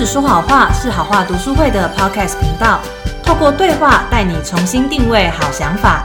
只说好话是好话读书会的 Podcast 频道，透过对话带你重新定位好想法。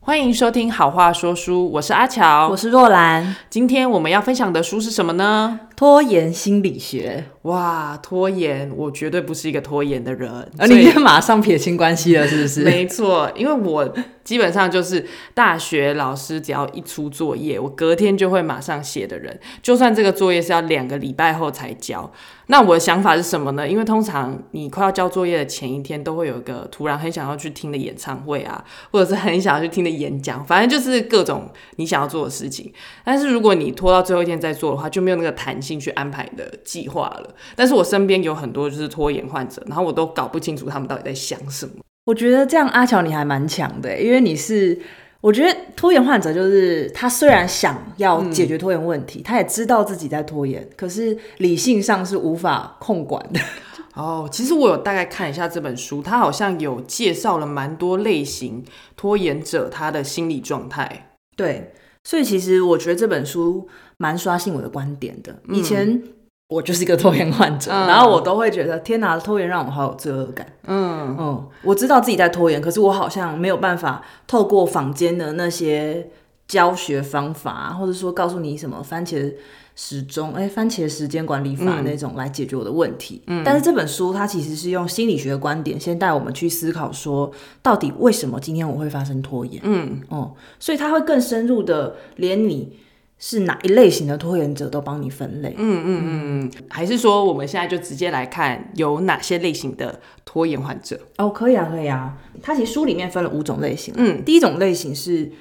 欢迎收听《好话说书》，我是阿乔，我是若兰，今天我们要分享的书是什么呢？拖延心理学。哇，拖延，我绝对不是一个拖延的人。而你马上撇清关系了，是不是？没错，因为我基本上就是大学老师，只要一出作业，我隔天就会马上写的人。就算这个作业是要两个礼拜后才交，那我的想法是什么呢？因为通常你快要交作业的前一天，都会有一个突然很想要去听的演唱会啊，或者是很想要去听的演讲，反正就是各种你想要做的事情。但是如果你拖到最后一天再做的话，就没有那个弹性去安排的计划了。但是我身边有很多就是拖延患者，然后我都搞不清楚他们到底在想什么。我觉得这样阿乔你还蛮强的，因为你是我觉得拖延患者就是他虽然想要解决拖延问题，他也知道自己在拖延，可是理性上是无法控管的。哦，其实我有大概看一下这本书，他好像有介绍了蛮多类型拖延者他的心理状态。对，所以其实我觉得这本书蛮刷新我的观点的。以前。我就是一个拖延患者，然后我都会觉得天哪，拖延让我好有罪恶感。嗯嗯，我知道自己在拖延，可是我好像没有办法透过坊间的那些教学方法，或者说告诉你什么番茄时钟、哎番茄时间管理法那种来解决我的问题。嗯，但是这本书它其实是用心理学的观点，先带我们去思考说，到底为什么今天我会发生拖延？嗯哦，所以它会更深入的连你。是哪一类型的拖延者都帮你分类，嗯嗯嗯，还是说我们现在就直接来看有哪些类型的拖延患者？哦，可以啊，可以啊。它其实书里面分了五种类型，嗯，第一种类型是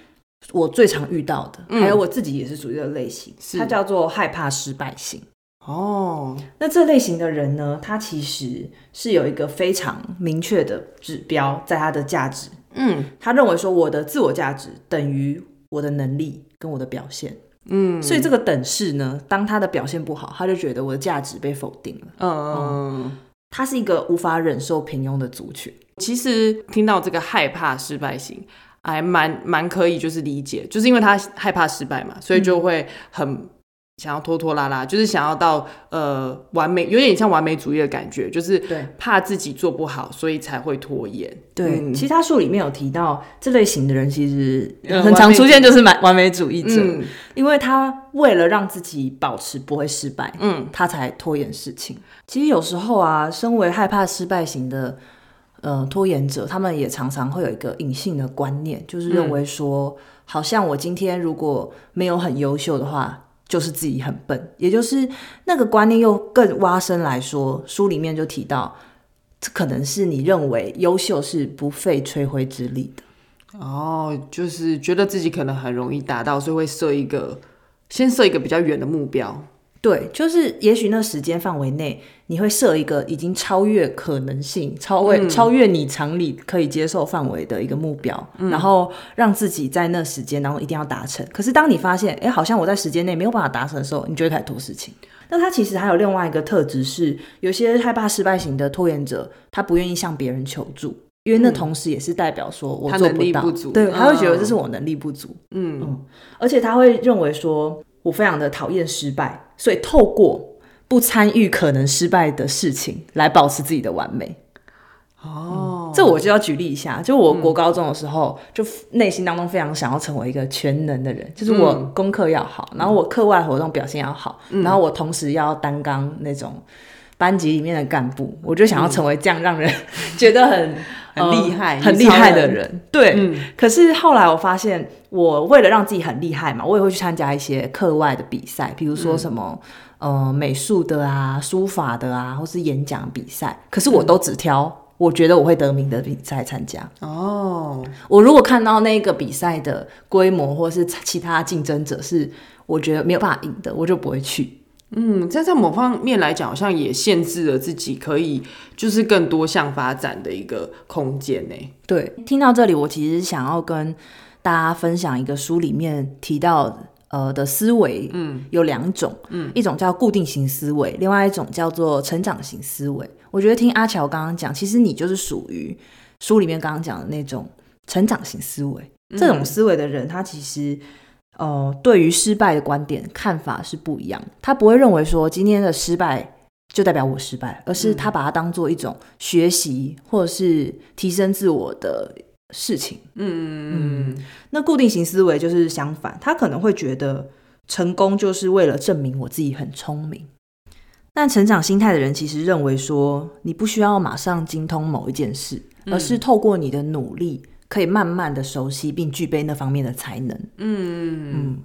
我最常遇到的，还有我自己也是属于这个类型，它叫做害怕失败型。哦，那这类型的人呢，他其实是有一个非常明确的指标在他的价值，嗯，他认为说我的自我价值等于我的能力跟我的表现。嗯，所以这个等式呢，当他的表现不好，他就觉得我的价值被否定了。嗯，他是一个无法忍受平庸的族群。其实听到这个害怕失败型，还蛮蛮可以，就是理解，就是因为他害怕失败嘛，所以就会很。想要拖拖拉拉，就是想要到呃完美，有点像完美主义的感觉，就是怕自己做不好，所以才会拖延。对，其他书里面有提到这类型的人，其实很常出现就是完完美主义者，因为他为了让自己保持不会失败，嗯，他才拖延事情。其实有时候啊，身为害怕失败型的呃拖延者，他们也常常会有一个隐性的观念，就是认为说，好像我今天如果没有很优秀的话。就是自己很笨，也就是那个观念又更挖深来说，书里面就提到，这可能是你认为优秀是不费吹灰之力的。哦，就是觉得自己可能很容易达到，所以会设一个，先设一个比较远的目标。对，就是也许那时间范围内，你会设一个已经超越可能性、超越超越你常理可以接受范围的一个目标，然后让自己在那时间当中一定要达成。可是当你发现，哎，好像我在时间内没有办法达成的时候，你就会开始拖事情。那他其实还有另外一个特质是，有些害怕失败型的拖延者，他不愿意向别人求助，因为那同时也是代表说我做不到，对，他会觉得这是我能力不足。嗯嗯，而且他会认为说。我非常的讨厌失败，所以透过不参与可能失败的事情来保持自己的完美。哦，这我就要举例一下，就我国高中的时候，就内心当中非常想要成为一个全能的人，就是我功课要好，然后我课外活动表现要好，然后我同时要担纲那种班级里面的干部，我就想要成为这样让人觉得很。很厉害，很厉害的人，对。可是后来我发现，我为了让自己很厉害嘛，我也会去参加一些课外的比赛，比如说什么呃美术的啊、书法的啊，或是演讲比赛。可是我都只挑我觉得我会得名的比赛参加。哦，我如果看到那个比赛的规模或是其他竞争者是我觉得没有办法赢的，我就不会去。嗯，这在某方面来讲，好像也限制了自己可以就是更多项发展的一个空间呢。对，听到这里，我其实想要跟大家分享一个书里面提到呃的思维，嗯，有两种，嗯，一种叫固定型思维，另外一种叫做成长型思维。我觉得听阿乔刚刚讲，其实你就是属于书里面刚刚讲的那种成长型思维。这种思维的人，他其实。呃，对于失败的观点看法是不一样。他不会认为说今天的失败就代表我失败，而是他把它当做一种学习或者是提升自我的事情。嗯嗯那固定型思维就是相反，他可能会觉得成功就是为了证明我自己很聪明。但成长心态的人其实认为说，你不需要马上精通某一件事，而是透过你的努力，可以慢慢的熟悉并具备那方面的才能。嗯，嗯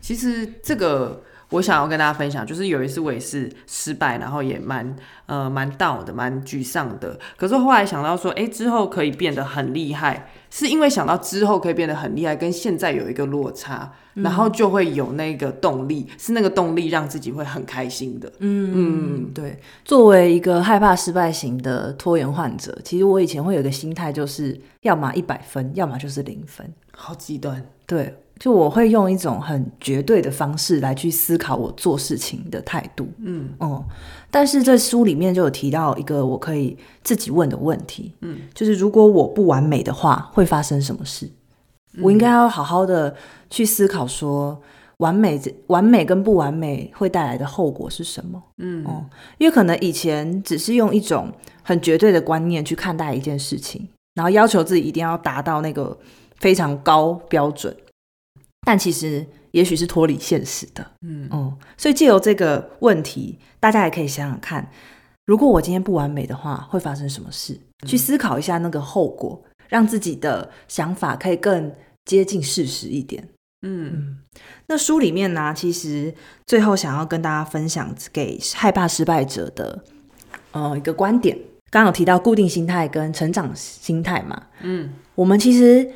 其实这个我想要跟大家分享，就是有一次我也是失败，然后也蛮呃蛮 down 的，蛮沮丧的。可是后来想到说，哎、之后可以变得很厉害，是因为想到之后可以变得很厉害，跟现在有一个落差，然后就会有那个动力，是那个动力让自己会很开心的。嗯，对。作为一个害怕失败型的拖延患者，其实我以前会有一个心态，就是要么一百分，要么就是零分。好极端，对，就我会用一种很绝对的方式来去思考我做事情的态度。嗯哦、但是这书里面就有提到一个我可以自己问的问题，嗯，就是如果我不完美的话，会发生什么事？我应该要好好的去思考说，完美这完美跟不完美会带来的后果是什么？嗯哦，因为可能以前只是用一种很绝对的观念去看待一件事情，然后要求自己一定要达到那个非常高标准，但其实也许是脱离现实的。嗯哦，所以借由这个问题，大家也可以想想看，如果我今天不完美的话，会发生什么事？去思考一下那个后果，让自己的想法可以更接近事实一点。嗯那书里面呢，其实最后想要跟大家分享给害怕失败者的呃一个观点。刚刚有提到固定心态跟成长心态嘛，嗯我们其实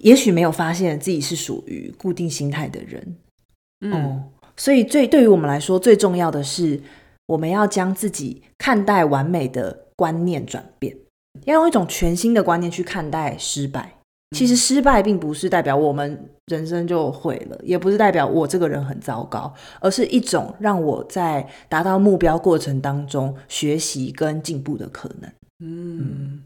也许没有发现自己是属于固定心态的人，嗯哦，所以最对于我们来说，最重要的是我们要将自己看待完美的观念转变，要用一种全新的观念去看待失败。其实失败并不是代表我们人生就毁了，也不是代表我这个人很糟糕，而是一种让我在达到目标过程当中学习跟进步的可能。嗯。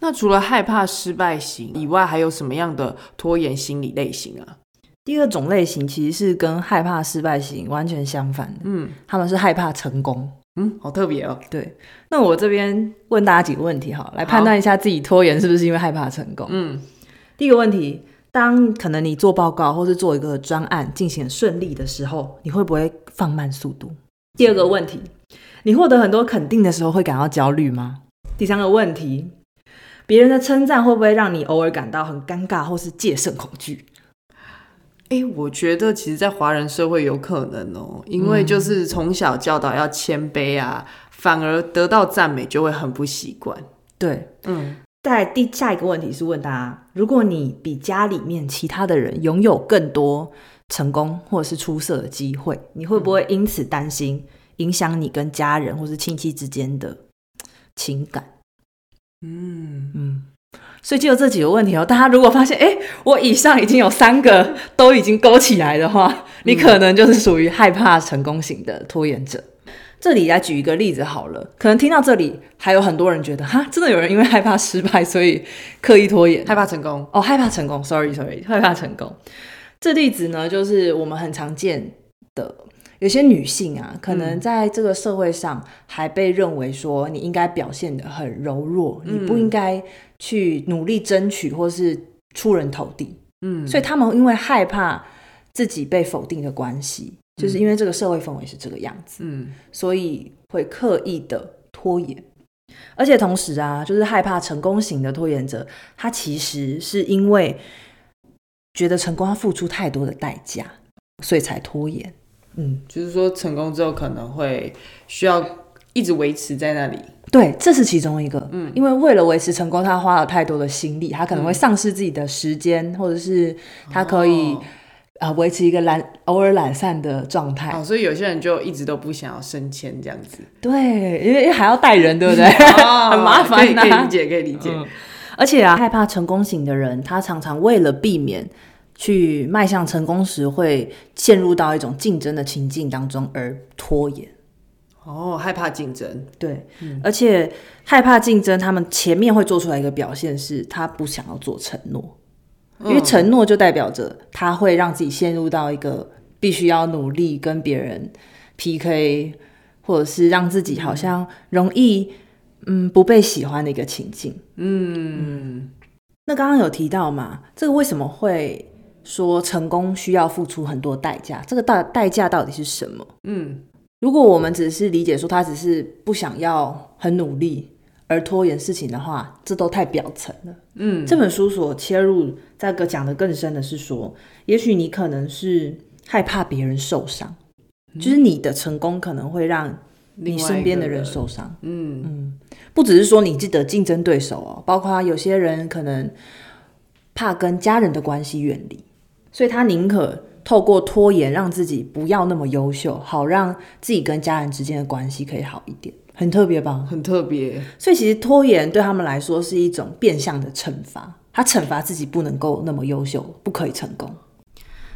那除了害怕失败型以外，还有什么样的拖延心理类型啊？第二种类型其实是跟害怕失败型完全相反的，嗯他们是害怕成功。嗯，好特别哦。对，那我这边问大家几个问题哈，来判断一下自己拖延是不是因为害怕成功。嗯第一个问题，当可能你做报告或是做一个专案进行顺利的时候，你会不会放慢速度？第二个问题，你获得很多肯定的时候会感到焦虑吗？第三个问题，别人的称赞会不会让你偶尔感到很尴尬或是戒慎恐惧？哎、我觉得其实，在华人社会有可能哦，因为就是从小教导要谦卑啊，反而得到赞美就会很不习惯。对，嗯在第下一个问题是问大家：如果你比家里面其他的人拥有更多成功或者是出色的机会，你会不会因此担心影响你跟家人或是亲戚之间的情感？嗯，嗯，所以就有这几个问题哦。大家如果发现，哎，我以上已经有三个都已经勾起来的话，你可能就是属于害怕成功型的拖延者。这里来举一个例子好了，可能听到这里，还有很多人觉得，哈，真的有人因为害怕失败，所以刻意拖延。害怕成功。哦，害怕成功，sorry sorry，害怕成功。这例子呢，就是我们很常见的，有些女性啊，可能在这个社会上还被认为说你应该表现的很柔弱，你不应该去努力争取或是出人头地，嗯，所以他们因为害怕自己被否定的关系，就是因为这个社会氛围是这个样子，嗯。所以会刻意的拖延。而且同时啊，就是害怕成功型的拖延者，他其实是因为觉得成功要付出太多的代价，所以才拖延。嗯，就是说成功之后可能会需要一直维持在那里。对，这是其中一个。嗯，因为为了维持成功，他花了太多的心力，他可能会丧失自己的时间，或者是他可以哦啊、呃维持一个懒偶尔懒散的状态。哦，所以有些人就一直都不想要升迁这样子，对，因为还要带人，对不对？哦 很麻烦可以可以啊理解，可以理解。嗯而且啊，害怕成功型的人，他常常为了避免去迈向成功时会陷入到一种竞争的情境当中而拖延。哦，害怕竞争。对，而且害怕竞争，他们前面会做出来一个表现是，他不想要做承诺。嗯因为承诺就代表着他会让自己陷入到一个必须要努力跟别人 PK，或者是让自己好像容易嗯不被喜欢的一个情境。嗯，那刚刚有提到嘛，这个为什么会说成功需要付出很多代价？这个代代价到底是什么？嗯，如果我们只是理解说他只是不想要很努力而拖延事情的话，这都太表层了。嗯，这本书所切入这个讲的更深的是说，也许你可能是害怕别人受伤，就是你的成功可能会让你身边的人受伤。嗯嗯，不只是说你记得竞争对手哦，包括有些人可能怕跟家人的关系远离，所以他宁可透过拖延让自己不要那么优秀，好让自己跟家人之间的关系可以好一点。很特别吧？很特别。所以其实拖延对他们来说是一种变相的惩罚，他惩罚自己不能够那么优秀，不可以成功。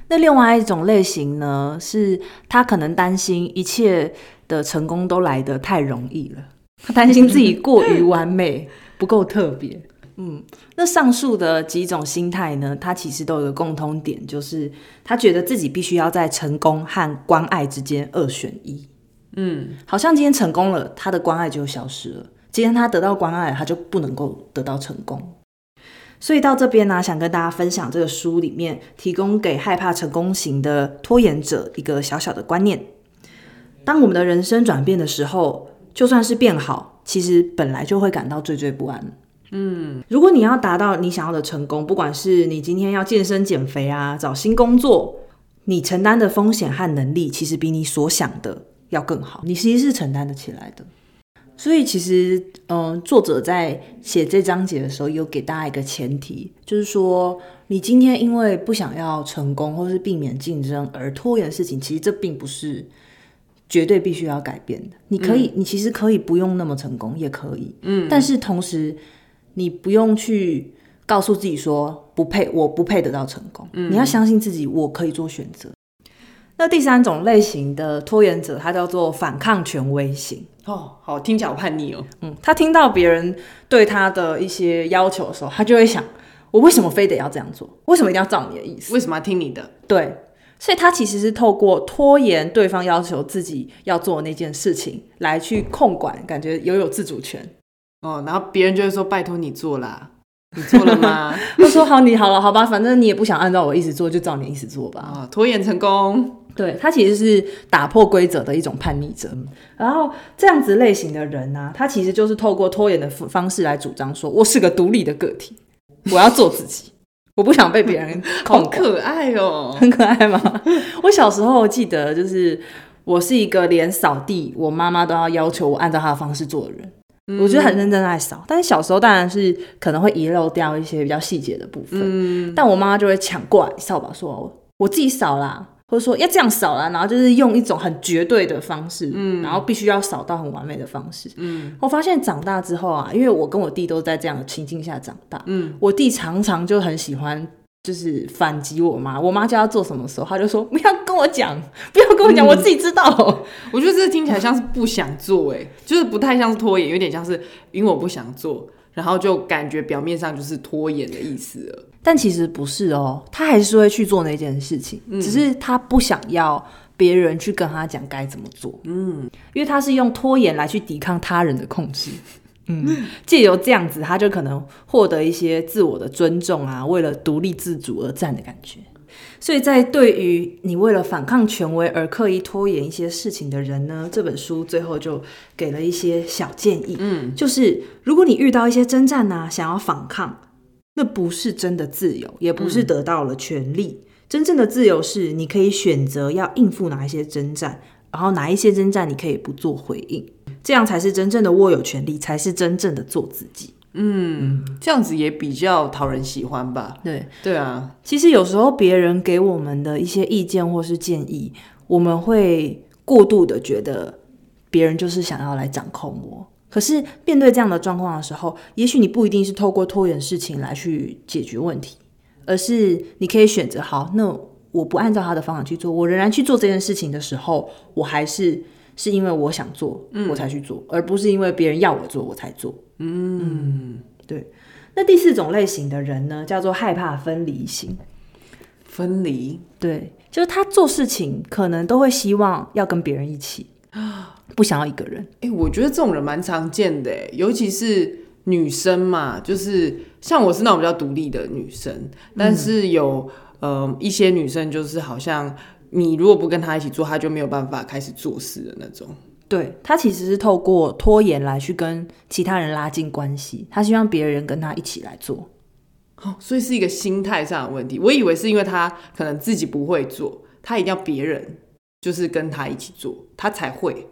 那另外一种类型呢，是他可能担心一切的成功都来得太容易了，他担心自己过于完美，不够特别。嗯，那上述的几种心态呢，他其实都有个共通点，就是他觉得自己必须要在成功和关爱之间二选一。嗯，好像今天成功了，他的关爱就消失了；今天他得到关爱，他就不能够得到成功。所以到这边呢，想跟大家分享这个书里面提供给害怕成功型的拖延者一个小小的观念：当我们的人生转变的时候，就算是变好，其实本来就会感到惴惴不安。嗯，如果你要达到你想要的成功，不管是你今天要健身减肥啊，找新工作，你承担的风险和能力，其实比你所想的。要更好，你其实是承担得起来的。所以其实，嗯，作者在写这章节的时候，有给大家一个前提，就是说，你今天因为不想要成功，或是避免竞争而拖延的事情，其实这并不是绝对必须要改变的。你可以，你其实可以不用那么成功，也可以。嗯。但是同时，你不用去告诉自己说不配，我不配得到成功。嗯。你要相信自己，我可以做选择。那第三种类型的拖延者，他叫做反抗权威型。哦，好，听起来好叛逆哦。嗯，他听到别人对他的一些要求的时候，他就会想：我为什么非得要这样做？为什么一定要照你的意思？为什么要听你的？对，所以他其实是透过拖延对方要求自己要做那件事情，来去控管，感觉拥有自主权。哦，然后别人就会说：拜托你做啦。你做了吗？他说：“好，你好了，好吧，反正你也不想按照我意思做，就照你意思做吧。”啊，拖延成功。对他其实是打破规则的一种叛逆者。然后这样子类型的人呢，他其实就是透过拖延的方式来主张说：“我是个独立的个体，我要做自己，我不想被别人。”好可爱哦，很可爱吗？我小时候记得，就是我是一个连扫地，我妈妈都要要求我按照她的方式做的人。我觉得很认真在扫，但是小时候当然是可能会遗漏掉一些比较细节的部分。嗯，但我妈妈就会抢过来扫把，说我自己扫啦，或者说要这样扫啦，然后就是用一种很绝对的方式，嗯，然后必须要扫到很完美的方式。嗯，我发现长大之后啊，因为我跟我弟都在这样的情境下长大，嗯，我弟常常就很喜欢。就是反击我妈，我妈叫她做什么时候，他就说不要跟我讲，不要跟我讲，我自己知道。我觉得这听起来像是不想做，哎，就是不太像是拖延，有点像是因为我不想做，然后就感觉表面上就是拖延的意思了。但其实不是哦，他还是会去做那件事情，只是他不想要别人去跟他讲该怎么做。嗯，因为他是用拖延来去抵抗他人的控制。嗯，借由这样子，他就可能获得一些自我的尊重啊，为了独立自主而战的感觉。所以在对于你为了反抗权威而刻意拖延一些事情的人呢，这本书最后就给了一些小建议。嗯，就是如果你遇到一些征战呢，想要反抗，那不是真的自由，也不是得到了权利。真正的自由是你可以选择要应付哪一些征战，然后哪一些征战你可以不做回应。这样才是真正的握有权利，才是真正的做自己。嗯，这样子也比较讨人喜欢吧？对，对啊。其实有时候别人给我们的一些意见或是建议，我们会过度的觉得别人就是想要来掌控我。可是面对这样的状况的时候，也许你不一定是透过拖延事情来去解决问题，而是你可以选择好，那我不按照他的方法去做，我仍然去做这件事情的时候，我还是。是因为我想做，我才去做，而不是因为别人要我做我才做。嗯，对。那第四种类型的人呢，叫做害怕分离型。分离，对，就是他做事情可能都会希望要跟别人一起，不想要一个人。哎、我觉得这种人蛮常见的欸，尤其是女生嘛，就是像我是那种比较独立的女生，但是有、呃一些女生就是好像你如果不跟他一起做，他就没有办法开始做事的那种。对他其实是透过拖延来去跟其他人拉近关系，他希望别人跟他一起来做。哦，所以是一个心态上的问题。我以为是因为他可能自己不会做，他一定要别人就是跟他一起做，他才会。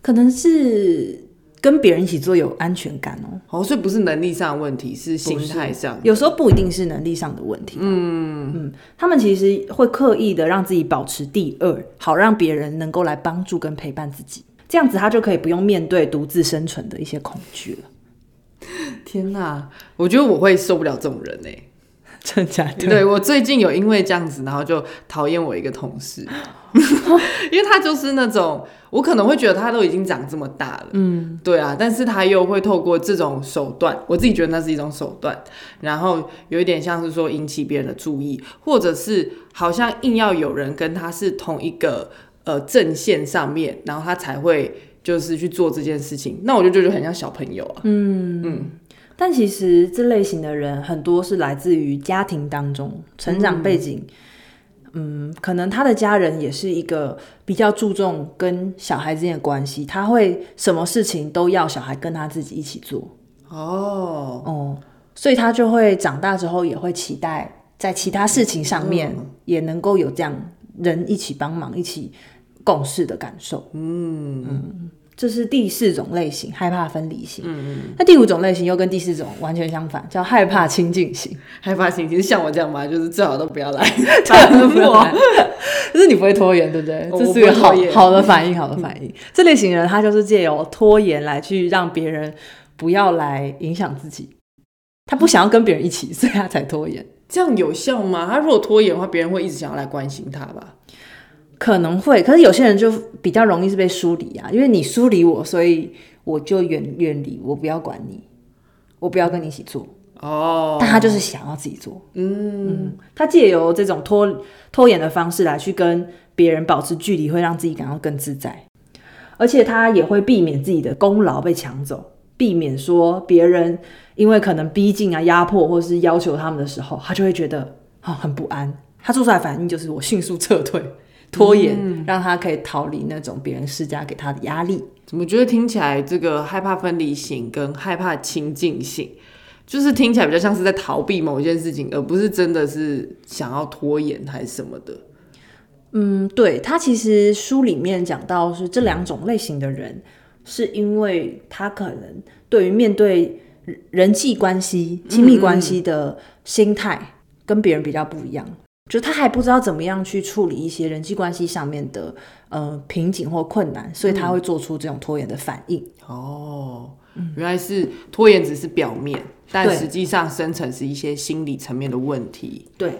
可能是跟别人一起做有安全感哦。哦，所以不是能力上的问题，是心态上。有时候不一定是能力上的问题。嗯嗯，他们其实会刻意的让自己保持第二，好让别人能够来帮助跟陪伴自己，这样子他就可以不用面对独自生存的一些恐惧了。天哪，我觉得我会受不了这种人哎、真的假的？对我最近有因为这样子，然后就讨厌我一个同事，因为他就是那种我可能会觉得他都已经长这么大了，嗯，对啊，但是他又会透过这种手段，我自己觉得那是一种手段，然后有一点像是说引起别人的注意，或者是好像硬要有人跟他是同一个呃阵线上面，然后他才会就是去做这件事情，那我就觉得很像小朋友啊，但其实这类型的人很多是来自于家庭当中成长背景，嗯可能他的家人也是一个比较注重跟小孩之间的关系，他会什么事情都要小孩跟他自己一起做，哦，哦，所以他就会长大之后也会期待在其他事情上面也能够有这样人一起帮忙、一起共事的感受。嗯这是第四种类型，害怕分离型。嗯嗯那第五种类型又跟第四种完全相反，叫害怕亲近型。害怕亲近像我这样吧？就是最好都不要来，不要来可是你不会拖延，对不对？我这是一个好好的反应，好的反应。这类型人他就是借由拖延来去让别人不要来影响自己，他不想要跟别人一起，所以他才拖延。这样有效吗？他如果拖延的话，别人会一直想要来关心他吧？可能会，可是有些人就比较容易是被疏离啊，因为你疏离我，所以我就远远离，我不要管你，我不要跟你一起做。哦，但他就是想要自己做，嗯。他借由这种拖拖延的方式来去跟别人保持距离，会让自己感到更自在，而且他也会避免自己的功劳被抢走，避免说别人因为可能逼近啊、压迫或是要求他们的时候，他就会觉得啊、很不安，他做出来反应就是我迅速撤退。拖延让他可以逃离那种别人施加给他的压力。怎么觉得听起来这个害怕分离型跟害怕亲近性，就是听起来比较像是在逃避某一件事情，而不是真的是想要拖延还是什么的。嗯，对他其实书里面讲到是这两种类型的人，是因为他可能对于面对人际关系、亲密关系的心态跟别人比较不一样，就他还不知道怎么样去处理一些人际关系上面的呃瓶颈或困难，所以他会做出这种拖延的反应。哦，原来是拖延只是表面，但实际上深层是一些心理层面的问题。对，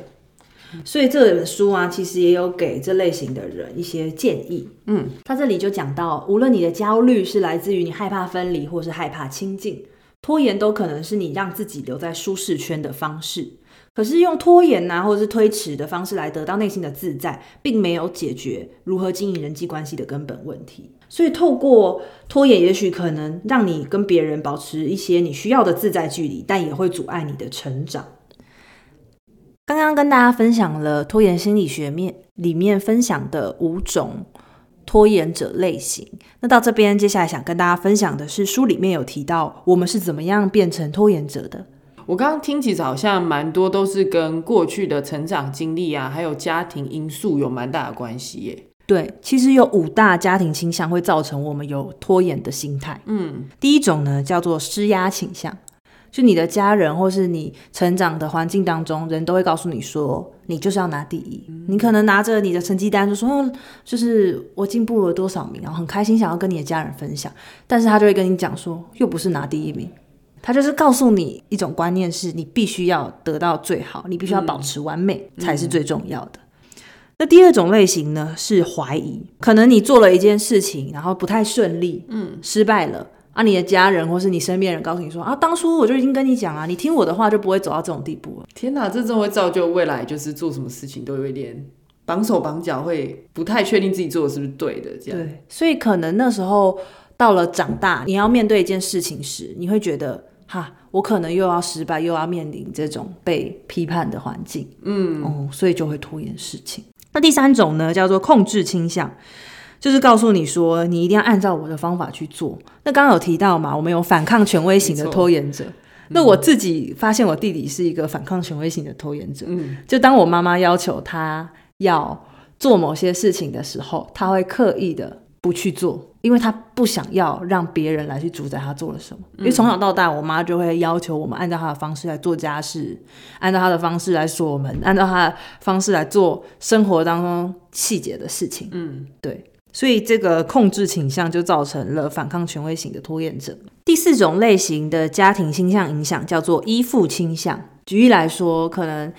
所以这本书啊，其实也有给这类型的人一些建议。嗯，他这里就讲到，无论你的焦虑是来自于你害怕分离，或是害怕亲近，拖延都可能是你让自己留在舒适圈的方式。可是用拖延啊，或者是推迟的方式来得到内心的自在，并没有解决如何经营人际关系的根本问题。所以透过拖延，也许可能让你跟别人保持一些你需要的自在距离，但也会阻碍你的成长。刚刚跟大家分享了拖延心理学面里面分享的五种拖延者类型。那到这边，接下来想跟大家分享的是书里面有提到我们是怎么样变成拖延者的。我刚刚听起来好像蛮多都是跟过去的成长经历啊，还有家庭因素有蛮大的关系耶。对，其实有五大家庭倾向会造成我们有拖延的心态。嗯，第一种呢叫做施压倾向，就你的家人或是你成长的环境当中，人都会告诉你说，你就是要拿第一。你可能拿着你的成绩单就说，就是我进步了多少名，然后很开心想要跟你的家人分享，但是他就会跟你讲说，又不是拿第一名。他就是告诉你一种观念，是你必须要得到最好，你必须要保持完美、才是最重要的。那第二种类型呢是怀疑，可能你做了一件事情，然后不太顺利，嗯，失败了，啊，你的家人或是你身边人告诉你说啊，当初我就已经跟你讲啊，你听我的话就不会走到这种地步了。天哪，这真会造就未来就是做什么事情都有一点绑手绑脚，会不太确定自己做的是不是对的。这样，对，所以可能那时候到了长大，你要面对一件事情时，你会觉得哈，我可能又要失败，又要面临这种被批判的环境，嗯，哦，所以就会拖延事情。那第三种呢，叫做控制倾向。就是告诉你说，你一定要按照我的方法去做。那刚刚有提到嘛，我们有反抗权威型的拖延者。那我自己发现，我弟弟是一个反抗权威型的拖延者。嗯，就当我妈妈要求他要做某些事情的时候，他会刻意的不去做，因为他不想要让别人来去主宰他做了什么。因为从小到大，我妈就会要求我们按照她的方式来做家事，按照她的方式来锁门，按照她的方式来做生活当中细节的事情。嗯，对。所以这个控制倾向就造成了反抗权威型的拖延症。第四种类型的家庭倾向影响叫做依附倾向。举例来说，可能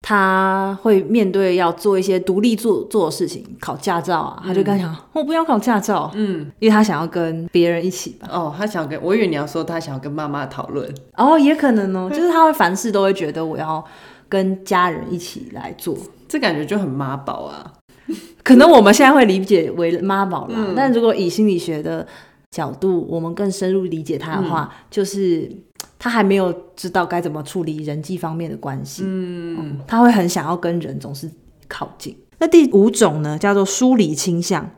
他会面对要做一些独立做做的事情，考驾照啊，他就跟他讲：“我不要考驾照。”嗯，因为他想要跟别人一起吧。哦，他想跟我以为你要说他想要跟妈妈讨论。哦，也可能哦，就是他会凡事都会觉得我要跟家人一起来做，这感觉就很妈宝啊。可能我们现在会理解为妈宝啦，但如果以心理学的角度，我们更深入理解他的话，就是他还没有知道该怎么处理人际方面的关系，嗯，他会很想要跟人总是靠近。那第五种呢，叫做疏离倾向，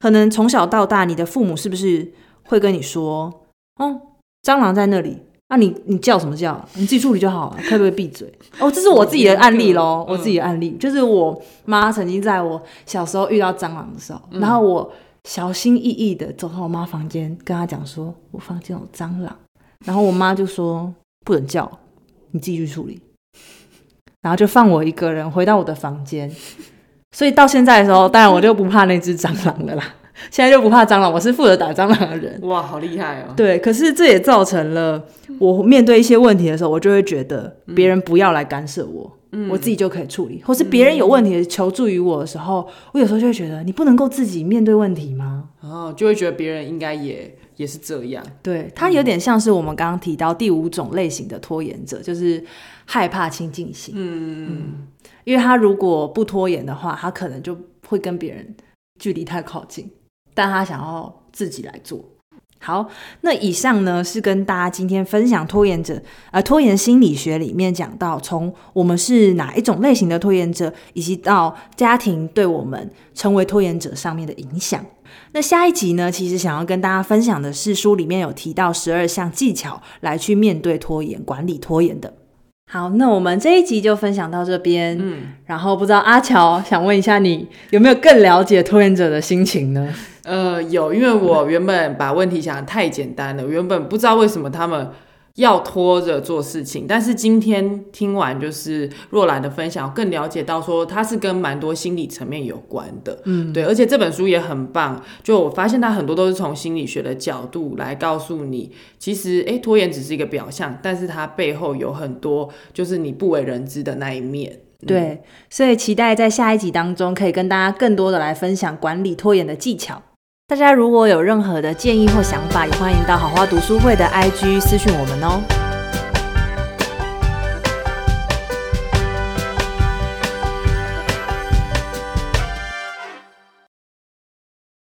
可能从小到大，你的父母是不是会跟你说，哦，蟑螂在那里。那你你叫什么叫？你自己处理就好了，可不可以闭嘴？哦，这是我自己的案例喽，我自己的案例就是我妈曾经在我小时候遇到蟑螂的时候，然后我小心翼翼的走到我妈房间，跟她讲说，我房间有蟑螂，然后我妈就说不能叫，你自己去处理，然后就放我一个人回到我的房间，所以到现在的时候，当然我就不怕那只蟑螂了啦。现在就不怕蟑螂，我是负责打蟑螂的人。哇，好厉害哦！对，可是这也造成了我面对一些问题的时候，我就会觉得别人不要来干涉我，我自己就可以处理。或是别人有问题求助于我的时候，我有时候就会觉得你不能够自己面对问题吗？哦，就会觉得别人应该也也是这样。对他有点像是我们刚刚提到第五种类型的拖延者，就是害怕亲近型。嗯嗯，因为他如果不拖延的话，他可能就会跟别人距离太靠近。但他想要自己来做好。那以上呢是跟大家今天分享拖延者，呃，拖延心理学里面讲到，从我们是哪一种类型的拖延者，以及到家庭对我们成为拖延者上面的影响。那下一集呢，其实想要跟大家分享的是书里面有提到十二项技巧来去面对拖延、管理拖延的。好，那我们这一集就分享到这边。嗯，然后不知道阿乔想问一下你有没有更了解拖延者的心情呢？呃，有，因为我原本把问题想的太简单了，原本不知道为什么他们要拖着做事情，但是今天听完就是若兰的分享，更了解到说他是跟蛮多心理层面有关的，嗯，对，而且这本书也很棒，就我发现他很多都是从心理学的角度来告诉你，其实哎，拖延只是一个表象，但是它背后有很多就是你不为人知的那一面，对，所以期待在下一集当中可以跟大家更多的来分享管理拖延的技巧。大家如果有任何的建议或想法，也欢迎到好花读书会的 IG 私讯我们哦。